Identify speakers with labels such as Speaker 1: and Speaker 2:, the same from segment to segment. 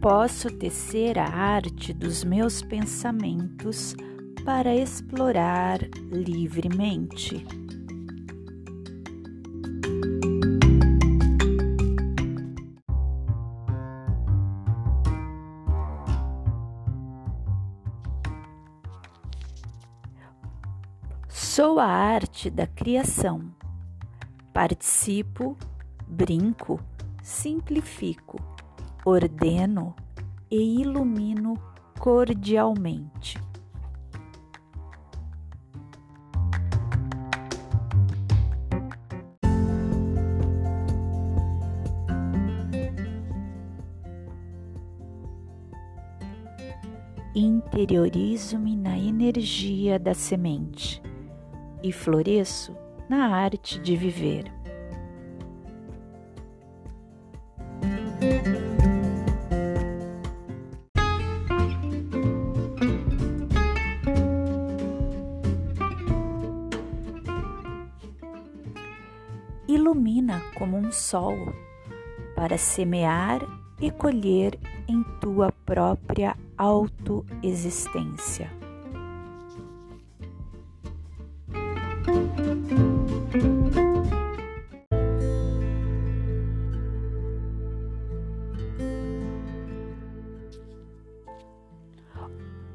Speaker 1: posso tecer a arte dos meus pensamentos para explorar livremente. Sou a arte da criação. Participo, brinco, simplifico, ordeno e ilumino cordialmente. Interiorizo-me na energia da semente e floresço na arte de viver. Ilumina como um sol para semear e colher em tua própria autoexistência.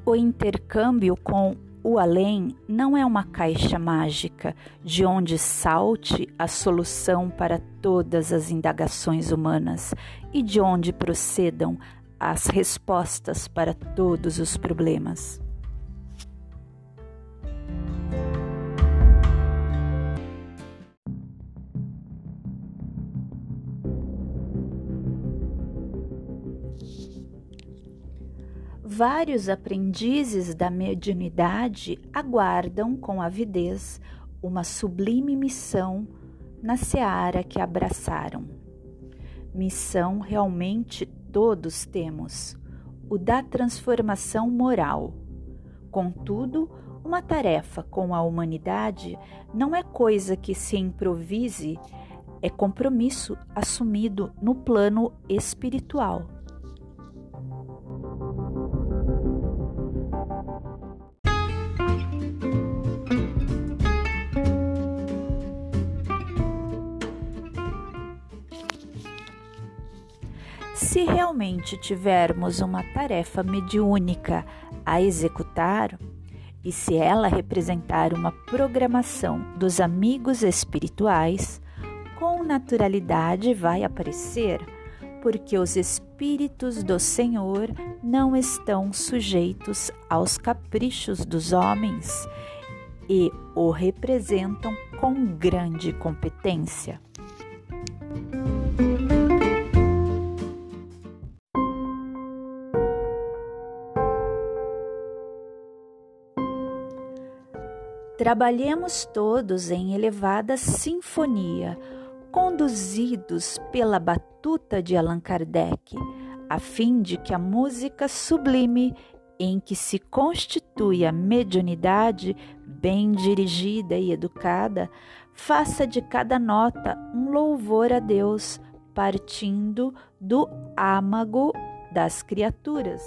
Speaker 1: O intercâmbio com o além não é uma caixa mágica de onde salte a solução para todas as indagações humanas e de onde procedam as respostas para todos os problemas. Vários aprendizes da mediunidade aguardam com avidez uma sublime missão na seara que abraçaram. Missão realmente todos temos, o da transformação moral. Contudo, uma tarefa com a humanidade não é coisa que se improvise, é compromisso assumido no plano espiritual. Se realmente tivermos uma tarefa mediúnica a executar, e se ela representar uma programação dos amigos espirituais, com naturalidade vai aparecer, porque os espíritos do Senhor não estão sujeitos aos caprichos dos homens e o representam com grande competência. Trabalhemos todos em elevada sinfonia, conduzidos pela batuta de Allan Kardec, a fim de que a música sublime em que se constitui a mediunidade, bem dirigida e educada, faça de cada nota um louvor a Deus, partindo do âmago das criaturas.